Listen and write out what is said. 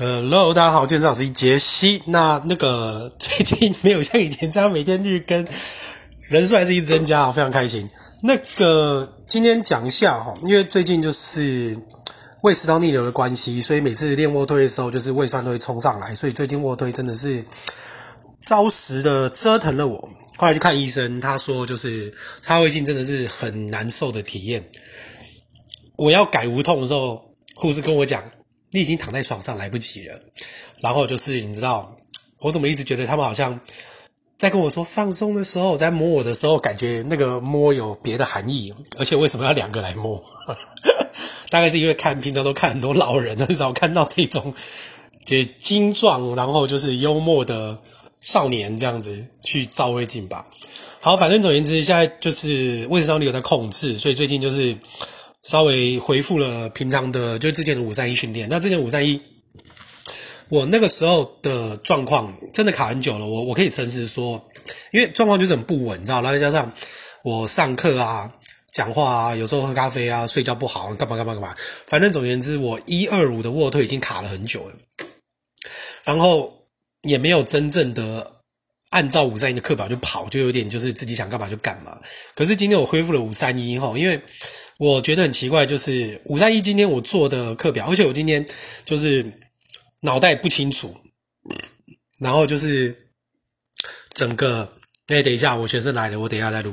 呃，Hello，大家好，健身老师杰西。那那个 最近没有像以前这样每天日更，人数还是一直增加，非常开心。那个今天讲一下哈，因为最近就是胃食道逆流的关系，所以每次练卧推的时候，就是胃酸都会冲上来，所以最近卧推真的是着实的折腾了我。后来去看医生，他说就是插胃镜真的是很难受的体验。我要改无痛的时候，护士跟我讲。你已经躺在床上来不及了，然后就是你知道，我怎么一直觉得他们好像在跟我说放松的时候，在摸我的时候，感觉那个摸有别的含义，而且为什么要两个来摸？大概是因为看平常都看很多老人，很少看到这种就精壮，然后就是幽默的少年这样子去照胃镜吧。好，反正总言之，现在就是胃食道逆流在控制，所以最近就是。稍微恢复了平常的，就之前的五三一训练。那之前五三一，我那个时候的状况真的卡很久了。我我可以诚实说，因为状况就是很不稳，你知道，然后再加上我上课啊、讲话啊，有时候喝咖啡啊、睡觉不好，干嘛干嘛干嘛。反正总而言之，我一二五的卧推已经卡了很久了，然后也没有真正的按照五三一的课表就跑，就有点就是自己想干嘛就干嘛。可是今天我恢复了五三一后，因为。我觉得很奇怪，就是五三一今天我做的课表，而且我今天就是脑袋不清楚，然后就是整个，哎，等一下，我学生来了，我等一下再录。